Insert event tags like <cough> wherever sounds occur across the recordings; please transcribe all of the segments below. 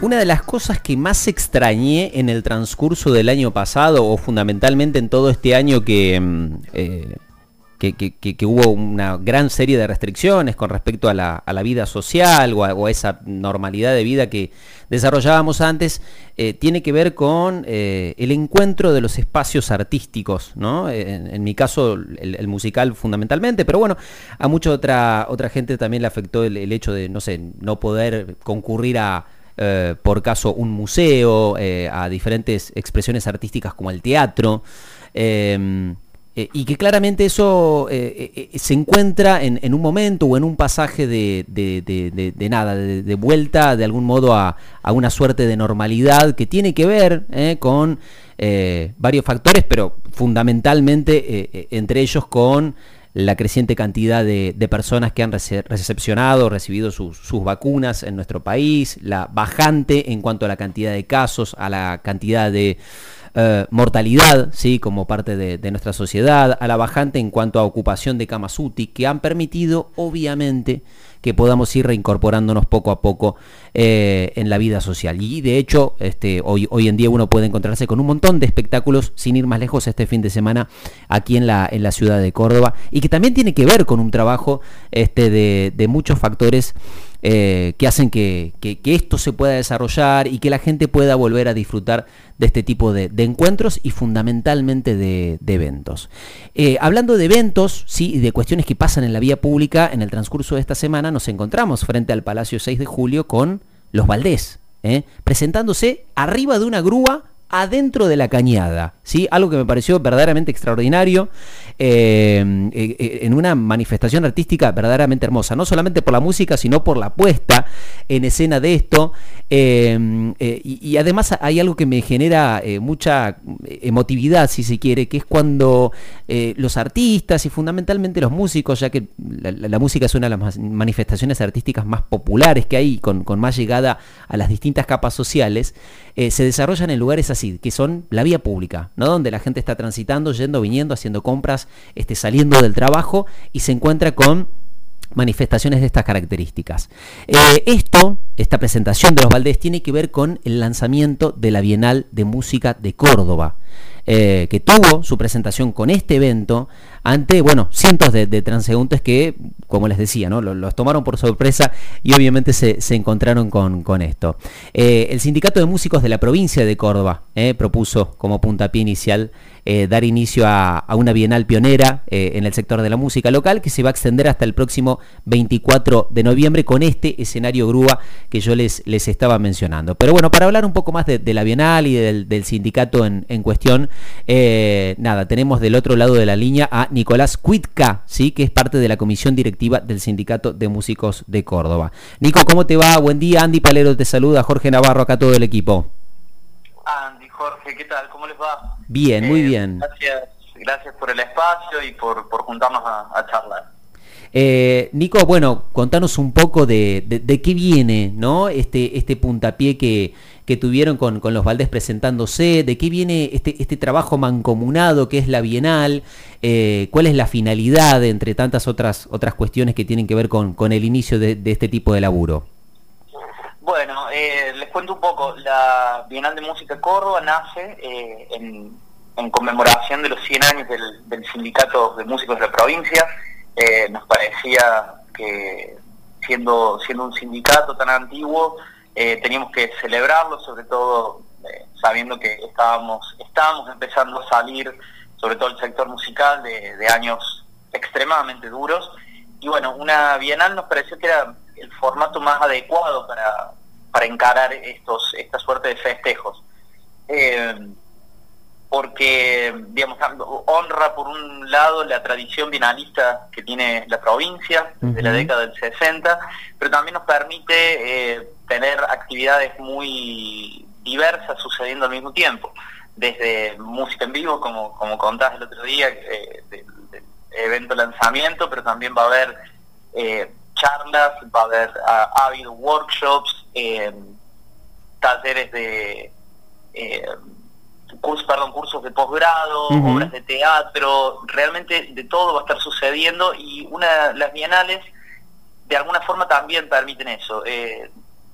Una de las cosas que más extrañé en el transcurso del año pasado, o fundamentalmente en todo este año que, mm, eh, que, hubo una gran serie de restricciones con respecto a la, vida social o a, esa normalidad de vida que desarrollábamos antes, eh, tiene que ver con eh, el encuentro de los espacios artísticos, ¿no? En, mi caso, el, musical fundamentalmente, pero bueno, a mucha otra, otra gente también le afectó el hecho de, no sé, no poder concurrir a eh, por caso un museo, a diferentes expresiones artísticas como el teatro. Em, eh, y que claramente eso se encuentra en, un momento o en un pasaje de, nada, de, vuelta de algún modo a, a, una suerte de normalidad que tiene que ver con varios factores, pero fundamentalmente entre ellos con la creciente cantidad de, personas que han recepcionado, recibido sus, vacunas en nuestro país, la bajante en cuanto a la cantidad de casos, a la cantidad de eh, mortalidad, ¿sí? como parte de, nuestra sociedad, a la bajante en cuanto a ocupación de camas UTI, que han permitido, obviamente, que podamos ir reincorporándonos poco a poco eh, en la vida social. Y de hecho, este, hoy, hoy en día uno puede encontrarse con un montón de espectáculos, sin ir más lejos, este fin de semana aquí en la, en la ciudad de Córdoba, y que también tiene que ver con un trabajo este, de, de muchos factores eh, que hacen que, esto se pueda desarrollar y que la gente pueda volver a disfrutar de este tipo de, encuentros y fundamentalmente de, eventos. Eh, hablando de eventos ¿sí? y de cuestiones que pasan en la vía pública, en el transcurso de esta semana nos encontramos frente al Palacio 6 de Julio con los Valdés, ¿eh? presentándose arriba de una grúa adentro de la cañada, ¿sí? Algo que me pareció verdaderamente extraordinario eh, eh, eh, en una manifestación artística verdaderamente hermosa, no solamente por la música, sino por la puesta en escena de esto. y, además hay algo que me genera mucha emotividad, si se quiere, que es cuando los artistas y fundamentalmente los músicos, ya que la, música es una de las manifestaciones artísticas más populares que hay, con más llegada a las distintas capas sociales, se desarrollan en lugares así que son la vía pública, ¿no? Donde la gente está transitando, yendo, viniendo, haciendo compras, este, saliendo del trabajo y se encuentra con manifestaciones de estas características. Eh, esto, esta presentación de los Valdés, tiene que ver con el lanzamiento de la Bienal de Música de Córdoba. Eh, que tuvo su presentación con este evento ante, bueno, cientos de, transeúntes que, como les decía, ¿no? los, tomaron por sorpresa y obviamente se, encontraron con, esto. Eh, el Sindicato de Músicos de la provincia de Córdoba eh, propuso como puntapié inicial dar inicio a, una bienal pionera en el sector de la música local que se va a extender hasta el próximo 24 de noviembre con este escenario grúa que yo les, les estaba mencionando. Pero bueno, para hablar un poco más de, la bienal y del, sindicato en cuestión, eh, nada, tenemos del otro lado de la línea a Nicolás Cuitca, ¿sí? que es parte de la comisión directiva del Sindicato de Músicos de Córdoba. Nico, ¿cómo te va? Buen día, Andy Palero te saluda, Jorge Navarro, acá todo el equipo. Andy, Jorge, ¿qué tal? ¿Cómo les va? Bien, muy eh, bien. Gracias, gracias por el espacio y por, juntarnos a, charlar. Eh, Nico, bueno, contanos un poco de, de, qué viene, ¿no? Este, este puntapié que, que tuvieron con, los Valdés presentándose, de qué viene este, este trabajo mancomunado que es la Bienal, eh, cuál es la finalidad entre tantas otras, otras cuestiones que tienen que ver con, con el inicio de, este tipo de laburo. Bueno, eh, les cuento un poco, la Bienal de Música Córdoba nace eh, en, conmemoración de los 100 años del, del Sindicato de Músicos de la provincia, nos parecía que siendo, siendo un sindicato tan antiguo, eh, teníamos que celebrarlo, sobre todo eh, sabiendo que estábamos, estábamos empezando a salir, sobre todo el sector musical, de, años extremadamente duros. Y bueno, una bienal nos pareció que era el formato más adecuado para, para encarar estos, esta suerte de festejos. Eh, porque, digamos, honra por un lado la tradición bienalista que tiene la provincia desde la década del 60, pero también nos permite eh, tener actividades muy diversas sucediendo al mismo tiempo, desde música en vivo, como, como contás el otro día, eh, evento lanzamiento, pero también va a haber eh, charlas, va a haber, ha, habido workshops, talleres de cursos, perdón, cursos de posgrado, obras de teatro, realmente de todo va a estar sucediendo y una las bienales de alguna forma también permiten eso, eh,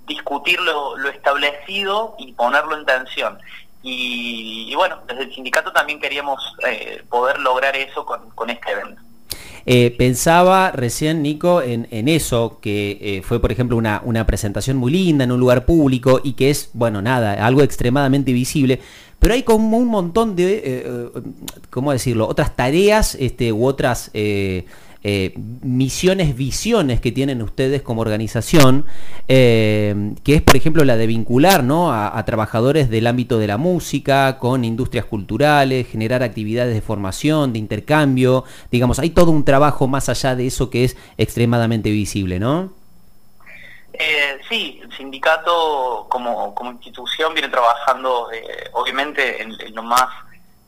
discutir lo, establecido y ponerlo en tensión. Y, bueno, desde el sindicato también queríamos eh, poder lograr eso con, este evento. Eh, pensaba recién, Nico, en, eso, que fue, por ejemplo, una, una, presentación muy linda en un lugar público y que es, bueno, nada, algo extremadamente visible, pero hay como un montón de, ¿cómo decirlo?, otras tareas este, u otras eh, misiones, visiones que tienen ustedes como organización, eh, que es por ejemplo la de vincular a, trabajadores del ámbito de la música con industrias culturales, generar actividades de formación, de intercambio, digamos, hay todo un trabajo más allá de eso que es extremadamente visible, ¿no? Eh, sí, el sindicato como, como institución viene trabajando obviamente en lo más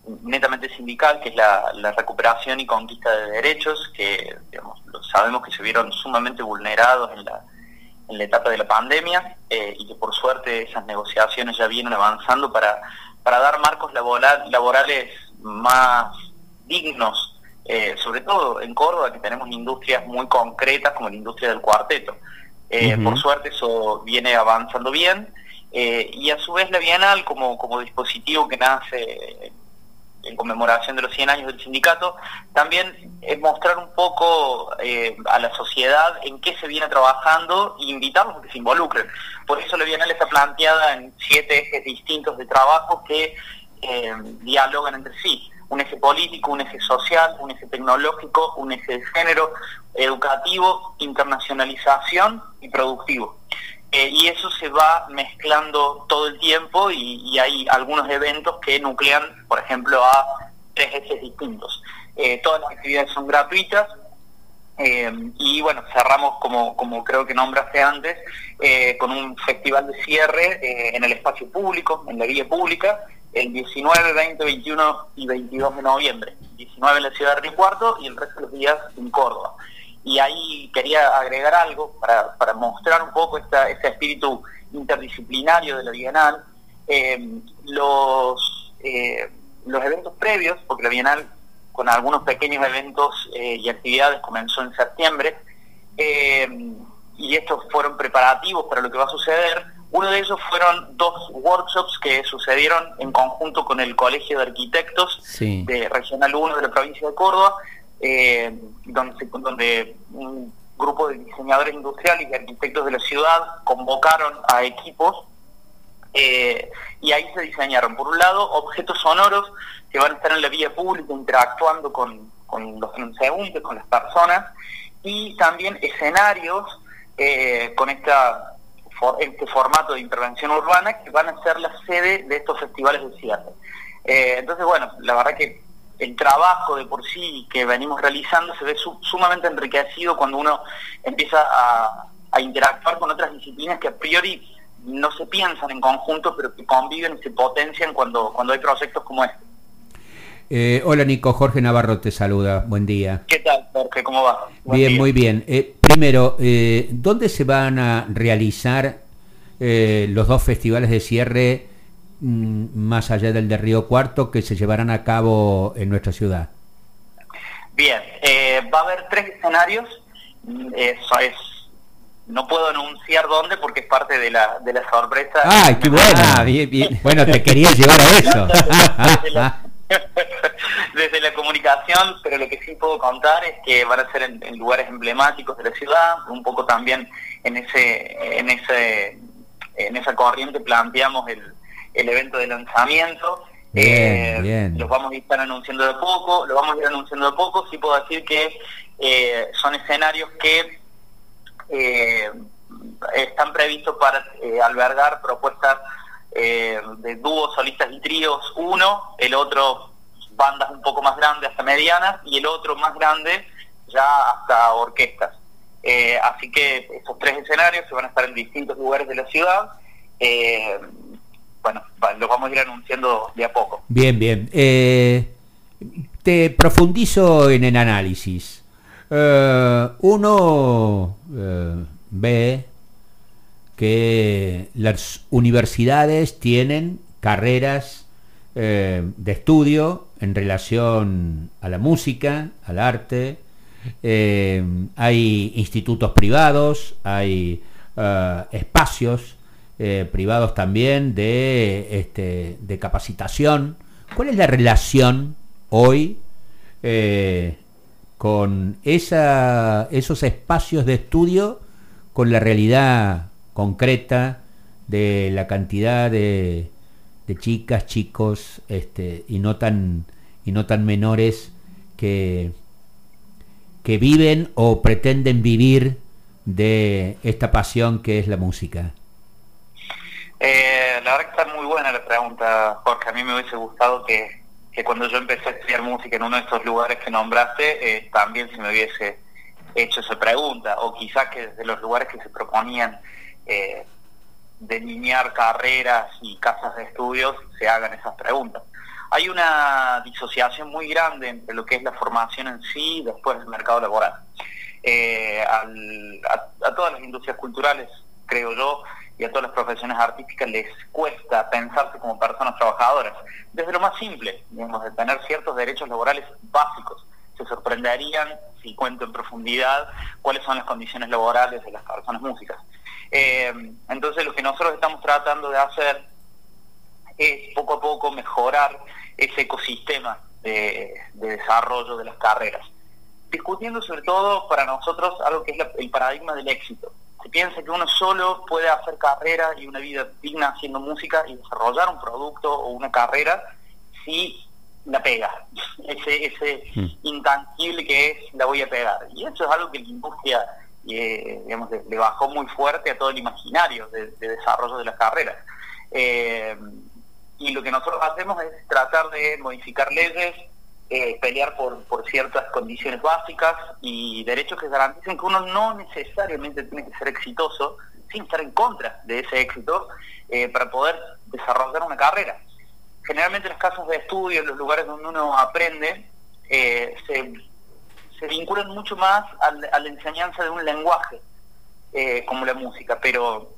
netamente sindical, que es la, recuperación y conquista de derechos, que digamos, sabemos que se vieron sumamente vulnerados en la, en la etapa de la pandemia eh, y que por suerte esas negociaciones ya vienen avanzando para, para dar marcos laborales más dignos, eh, sobre todo en Córdoba, que tenemos industrias muy concretas como la industria del cuarteto. Eh, por suerte eso viene avanzando bien. y a su vez la Bienal como, como dispositivo que nace en conmemoración de los 100 años del sindicato, también es mostrar un poco eh, a la sociedad en qué se viene trabajando e invitarlos a que se involucren. Por eso la Bienal está planteada en siete ejes distintos de trabajo que eh, dialogan entre sí. Un eje político, un eje social, un eje tecnológico, un eje de género, educativo, internacionalización y productivo. Eh, y eso se va mezclando todo el tiempo y, hay algunos eventos que nuclean, por ejemplo, a tres ejes distintos. Eh, todas las actividades son gratuitas eh, y bueno, cerramos como, como creo que nombraste antes, con un festival de cierre en el espacio público, en la vía pública, el 19, 20, 21 y 22 de noviembre. 19 en la ciudad de Río y el resto de los días en Córdoba y ahí quería agregar algo para, para mostrar un poco esta, este espíritu interdisciplinario de la Bienal. Eh, los, eh, los eventos previos, porque la Bienal con algunos pequeños eventos eh, y actividades comenzó en septiembre, y estos fueron preparativos para lo que va a suceder. Uno de ellos fueron dos workshops que sucedieron en conjunto con el Colegio de Arquitectos de Regional 1 de la provincia de Córdoba, eh, donde, donde un grupo de diseñadores industriales y arquitectos de la ciudad convocaron a equipos eh, y ahí se diseñaron, por un lado, objetos sonoros que van a estar en la vía pública interactuando con, los transeúntes, con las personas, y también escenarios eh, con esta, este formato de intervención urbana que van a ser la sede de estos festivales de cierre. Eh, entonces, bueno, la verdad que el trabajo de por sí que venimos realizando se ve sumamente enriquecido cuando uno empieza a, interactuar con otras disciplinas que a priori no se piensan en conjunto, pero que conviven y se potencian cuando, cuando hay proyectos como este. Eh, hola Nico, Jorge Navarro te saluda, buen día. ¿Qué tal Jorge? ¿Cómo va? bien, muy bien. Eh, primero, eh, ¿dónde se van a realizar los dos festivales de cierre más allá del de Río Cuarto que se llevarán a cabo en nuestra ciudad? Bien, eh, va a haber tres escenarios. Eso es, no puedo anunciar dónde porque es parte de la, de la sorpresa. ¡Ay, qué bueno! Ah, bien, bien. Bueno, te quería llevar a eso. <laughs> <laughs> desde, la, comunicación, pero lo que sí puedo contar es que van a ser en, lugares emblemáticos de la ciudad, un poco también en ese, en ese, en esa corriente planteamos el, el evento de lanzamiento. Bien, eh, Los vamos a estar anunciando de poco, lo vamos a ir anunciando de poco. Sí puedo decir que eh, son escenarios que eh, están previstos para albergar propuestas de dúos, solistas y tríos, uno, el otro bandas un poco más grandes hasta medianas y el otro más grande ya hasta orquestas. así que estos tres escenarios se van a estar en distintos lugares de la ciudad bueno, lo vamos a ir anunciando de a poco. Bien, bien. Eh, te profundizo en el análisis. Eh, uno eh, ve que las universidades tienen carreras eh, de estudio en relación a la música, al arte, hay institutos privados, hay eh, privados también de, este, de capacitación. ¿Cuál es la relación hoy con esa, esos espacios de estudio con la realidad concreta de la cantidad de, de chicas, chicos, este, y no tan y no tan menores que, que viven o pretenden vivir de esta pasión que es la música. Eh, la verdad que está muy buena la pregunta, Jorge. A mí me hubiese gustado que, que cuando yo empecé a estudiar música en uno de estos lugares que nombraste, eh, también se me hubiese hecho esa pregunta, o quizás que desde los lugares que se proponían eh, delinear carreras y casas de estudios se hagan esas preguntas. Hay una disociación muy grande entre lo que es la formación en sí y después el mercado laboral. Eh, a, todas las industrias culturales, creo yo, y a todas las profesiones artísticas les cuesta pensarse como personas trabajadoras. Desde lo más simple, digamos, de tener ciertos derechos laborales básicos. Se sorprenderían, si cuento en profundidad, cuáles son las condiciones laborales de las personas músicas. Eh, entonces lo que nosotros estamos tratando de hacer es poco a poco mejorar ese ecosistema de, desarrollo de las carreras, discutiendo sobre todo para nosotros algo que es el paradigma del éxito. Se piensa que uno solo puede hacer carrera y una vida digna haciendo música y desarrollar un producto o una carrera si la pega, <laughs> ese, ese mm. intangible que es la voy a pegar. Y eso es algo que la industria eh, digamos, le, bajó muy fuerte a todo el imaginario de, desarrollo de las carreras. Eh, y lo que nosotros hacemos es tratar de modificar leyes, eh, pelear por, por ciertas condiciones básicas y derechos que garanticen que uno no necesariamente tiene que ser exitoso sin estar en contra de ese éxito para poder desarrollar una carrera. Generalmente las casas de estudio, los lugares donde uno aprende, se se vinculan mucho más a, la enseñanza de un lenguaje eh, como la música, pero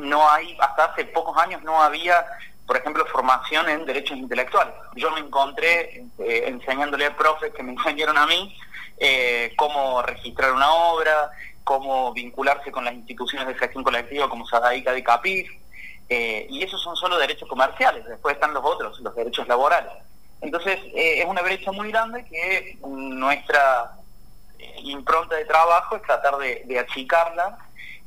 no hay, hasta hace pocos años no había, por ejemplo, formación en derechos intelectuales. Yo me encontré eh, enseñándole a profes que me <laughs> enseñaron a mí eh, cómo registrar una obra, cómo vincularse con las instituciones de gestión colectiva como Sadaica de Capif, y esos son solo derechos comerciales, después están los otros, los derechos laborales. Entonces, eh, es una brecha muy grande que nuestra eh, impronta de trabajo es tratar de, achicarla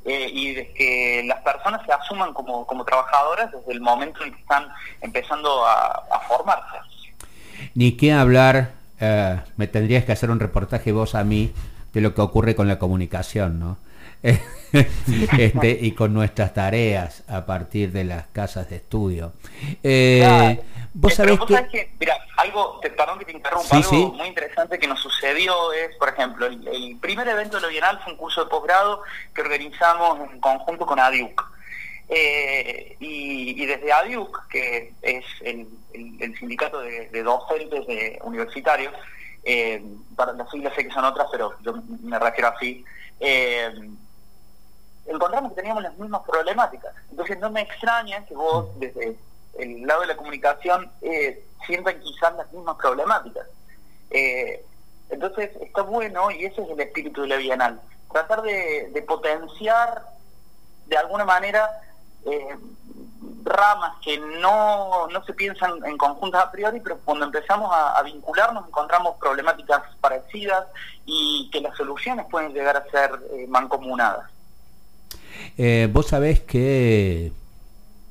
eh, y de que las personas se asuman como, trabajadoras desde el momento en que están empezando a, formarse. Ni qué hablar, me tendrías que hacer un reportaje vos a mí de lo que ocurre con la comunicación, ¿no? <laughs> este, y con nuestras tareas a partir de las casas de estudio. Eh, Vos sabés que... Mira, algo, perdón que te interrumpa, algo muy interesante que nos sucedió es, por ejemplo, el, primer evento de lo Bienal fue un curso de posgrado que organizamos en conjunto con ADIUC. Eh, y, desde ADIUC, que es el, sindicato de, docentes de universitarios, eh, para las siglas sé que son otras, pero yo me refiero así, eh, encontramos que teníamos las mismas problemáticas. Entonces no me extraña que vos desde el lado de la comunicación eh, sientan quizás las mismas problemáticas. Eh, entonces está bueno, y ese es el espíritu de la Bienal, tratar de, potenciar de alguna manera eh, ramas que no, no se piensan en conjuntas a priori, pero cuando empezamos a, vincularnos encontramos problemáticas parecidas y que las soluciones pueden llegar a ser mancomunadas. Vos sabés que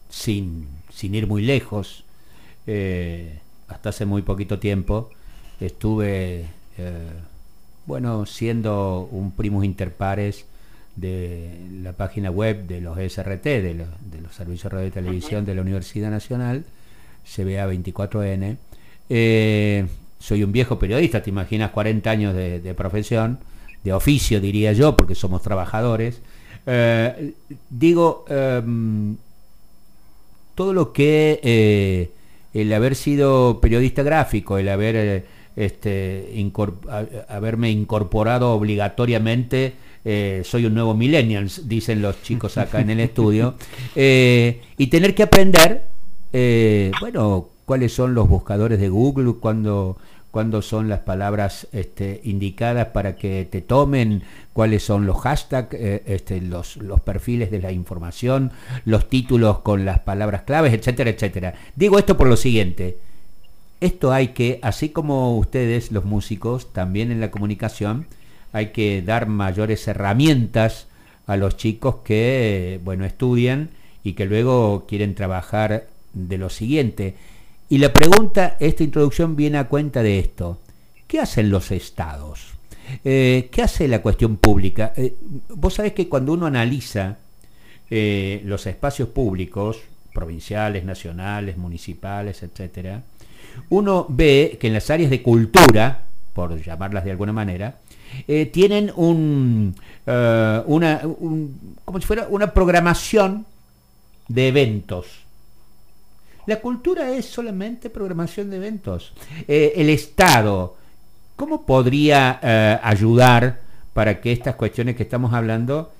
sin sin ir muy lejos, eh, hasta hace muy poquito tiempo, estuve, eh, bueno, siendo un primus inter pares de la página web de los SRT, de los, de los Servicios de Radio y Televisión de la Universidad Nacional, CBA 24N. Eh, soy un viejo periodista, te imaginas 40 años de, profesión, de oficio diría yo, porque somos trabajadores. Digo, em, todo lo que eh, el haber sido periodista gráfico, el haber eh, este, haberme incorporado obligatoriamente eh, soy un nuevo millennials, dicen los chicos acá en el estudio, <laughs> eh, y tener que aprender, bueno, cuáles son los buscadores de Google, cuando cuándo son las palabras este, indicadas para que te tomen, cuáles son los hashtags, este, los, los, perfiles de la información, los títulos con las palabras claves, etcétera, etcétera. Digo esto por lo siguiente, esto hay que, así como ustedes, los músicos, también en la comunicación, hay que dar mayores herramientas a los chicos que, bueno, estudian y que luego quieren trabajar de lo siguiente. Y la pregunta, esta introducción viene a cuenta de esto. ¿Qué hacen los estados? Eh, ¿Qué hace la cuestión pública? Eh, vos sabés que cuando uno analiza eh, los espacios públicos, provinciales, nacionales, municipales, etcétera, uno ve que en las áreas de cultura, por llamarlas de alguna manera, tienen un, una, como si fuera una programación de eventos. La cultura es solamente programación de eventos. Eh, el Estado, ¿cómo podría ayudar para que estas cuestiones que estamos hablando,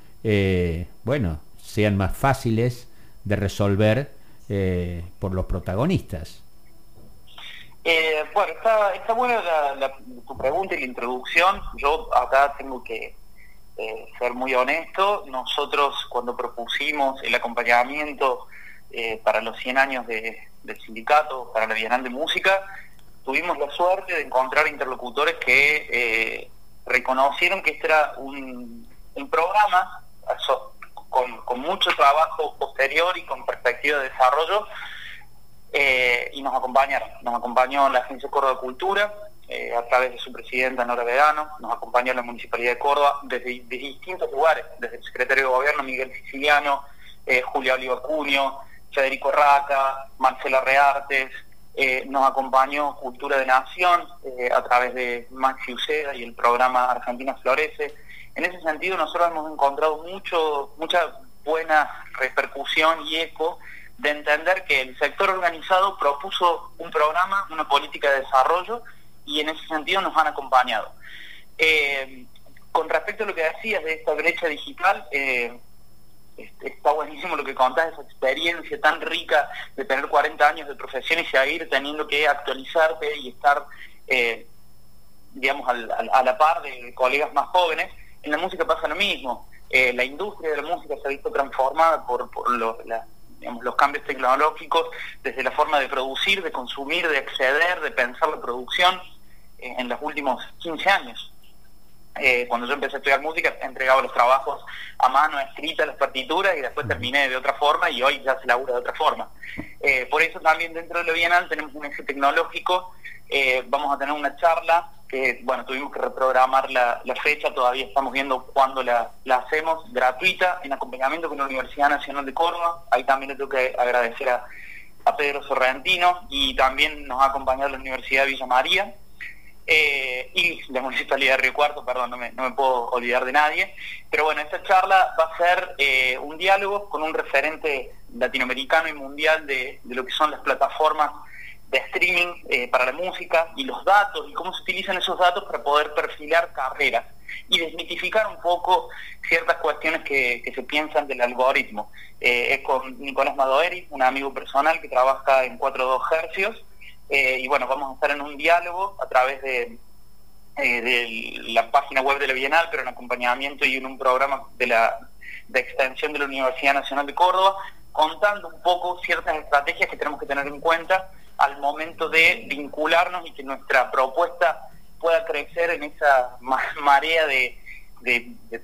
bueno, sean más fáciles de resolver por los protagonistas? Eh, bueno, está, buena tu pregunta y la introducción. Yo acá tengo que eh, ser muy honesto. Nosotros cuando propusimos el acompañamiento eh, para los 100 años del sindicato, para la Bienal de Música, tuvimos la suerte de encontrar interlocutores que reconocieron que este era un, programa con, mucho trabajo posterior y con perspectiva de desarrollo eh, y nos acompañaron. Nos acompañó la Agencia Córdoba de Cultura, eh, a través de su presidenta Nora Vedano, nos acompañó la Municipalidad de Córdoba desde, distintos lugares, desde el secretario de Gobierno Miguel Siciliano, eh, Julia Oliva Cunio, Federico Raca, Marcela Reartes, nos acompañó Cultura de Nación a través de Maxi Uceda y el programa Argentina Florece. En ese sentido nosotros hemos encontrado mucho, mucha buena repercusión y eco de entender que el sector organizado propuso un programa, una política de desarrollo y en ese sentido nos han acompañado. Eh, con respecto a lo que decías de esta brecha digital, eh, está buenísimo lo que contás, esa experiencia tan rica de tener 40 años de profesión y seguir teniendo que actualizarte y estar, eh, digamos, a la par de colegas más jóvenes. En la música pasa lo mismo. la industria de la música se ha visto transformada por, la, los cambios tecnológicos desde la forma de producir, de consumir, de acceder, de pensar la producción eh, en los últimos 15 años. Eh, cuando yo empecé a estudiar música, entregaba los trabajos a mano, escrita, las partituras, y después terminé de otra forma, y hoy ya se labura de otra forma. Eh, por eso también dentro de lo Bienal tenemos un eje tecnológico, vamos a tener una charla que, bueno, tuvimos que reprogramar la, fecha, todavía estamos viendo cuándo la, hacemos, gratuita, en acompañamiento con la Universidad Nacional de Córdoba. Ahí también le tengo que agradecer a, Pedro Sorrentino y también nos ha acompañado la Universidad de Villa María. Eh, y la Municipalidad de Río Cuarto, perdón, no me, puedo olvidar de nadie. Pero bueno, esta charla va a ser eh, un diálogo con un referente latinoamericano y mundial de, lo que son las plataformas de streaming eh, para la música y los datos y cómo se utilizan esos datos para poder perfilar carreras y desmitificar un poco ciertas cuestiones que, se piensan del algoritmo. Eh, es con Nicolás Madoeri, un amigo personal que trabaja en 4.2 hercios, eh, y bueno, vamos a estar en un diálogo a través de, de la página web de la Bienal, pero en acompañamiento y en un programa de la de extensión de la Universidad Nacional de Córdoba, contando un poco ciertas estrategias que tenemos que tener en cuenta al momento de vincularnos y que nuestra propuesta pueda crecer en esa marea de,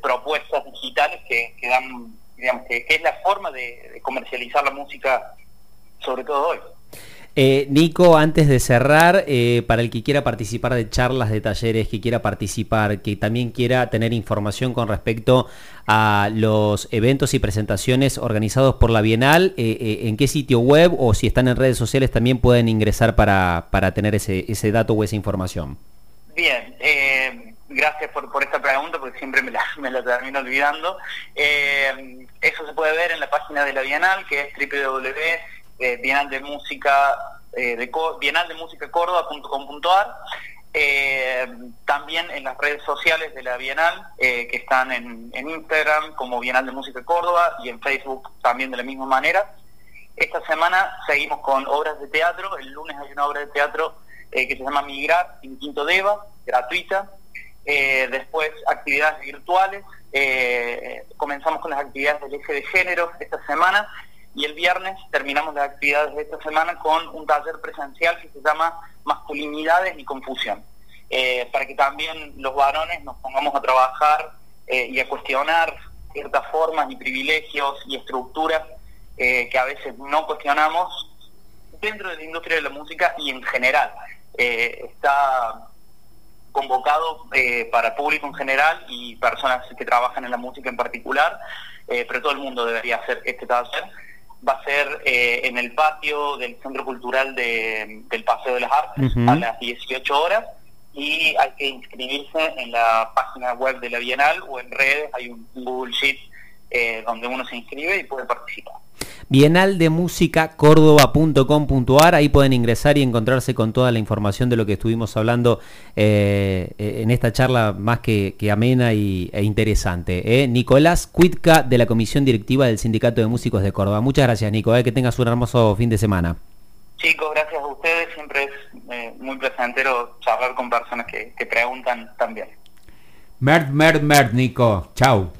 propuestas digitales que, dan, digamos, que, es la forma de comercializar la música, sobre todo hoy. Eh, Nico, antes de cerrar, eh, para el que quiera participar de charlas, de talleres, que quiera participar, que también quiera tener información con respecto a los eventos y presentaciones organizados por la Bienal, eh, ¿en qué sitio web o si están en redes sociales también pueden ingresar para, tener ese, dato o esa información? Bien, gracias por, esta pregunta porque siempre me la, <laughs> me la termino olvidando. eso se puede ver en la página de la Bienal que es www eh, Bienal de Música eh, de Bienal de Música Córdoba.com.ar Eh, también en las redes sociales de la Bienal, que están en, Instagram como Bienal de Música Córdoba y en Facebook también de la misma manera. Esta semana seguimos con obras de teatro. El lunes hay una obra de teatro que se llama Migrar en Quinto Deva, gratuita. después actividades virtuales. comenzamos con las actividades del eje de género esta semana y el viernes terminamos las actividades de esta semana con un taller presencial que se llama Masculinidades y Confusión, eh, para que también los varones nos pongamos a trabajar eh, y a cuestionar ciertas formas y privilegios y estructuras eh, que a veces no cuestionamos dentro de la industria de la música y en general. está convocado para público en general y personas que trabajan en la música en particular, pero todo el mundo debería hacer este taller va a ser eh, en el patio del Centro Cultural de, del Paseo de las Artes a las 18 horas y hay que inscribirse en la página web de la Bienal o en redes, hay un Google Sheet eh, donde uno se inscribe y puede participar. Bienal de Música Córdoba.com.ar, ahí pueden ingresar y encontrarse con toda la información de lo que estuvimos hablando eh, en esta charla más que, amena y, e interesante. ¿eh? Nicolás Cuitca de la Comisión Directiva del Sindicato de Músicos de Córdoba. Muchas gracias Nico, que tengas un hermoso fin de semana. Chicos, gracias a ustedes, siempre es muy placentero charlar con personas que, que preguntan también. Mert, mert, mert, Nico. Chao.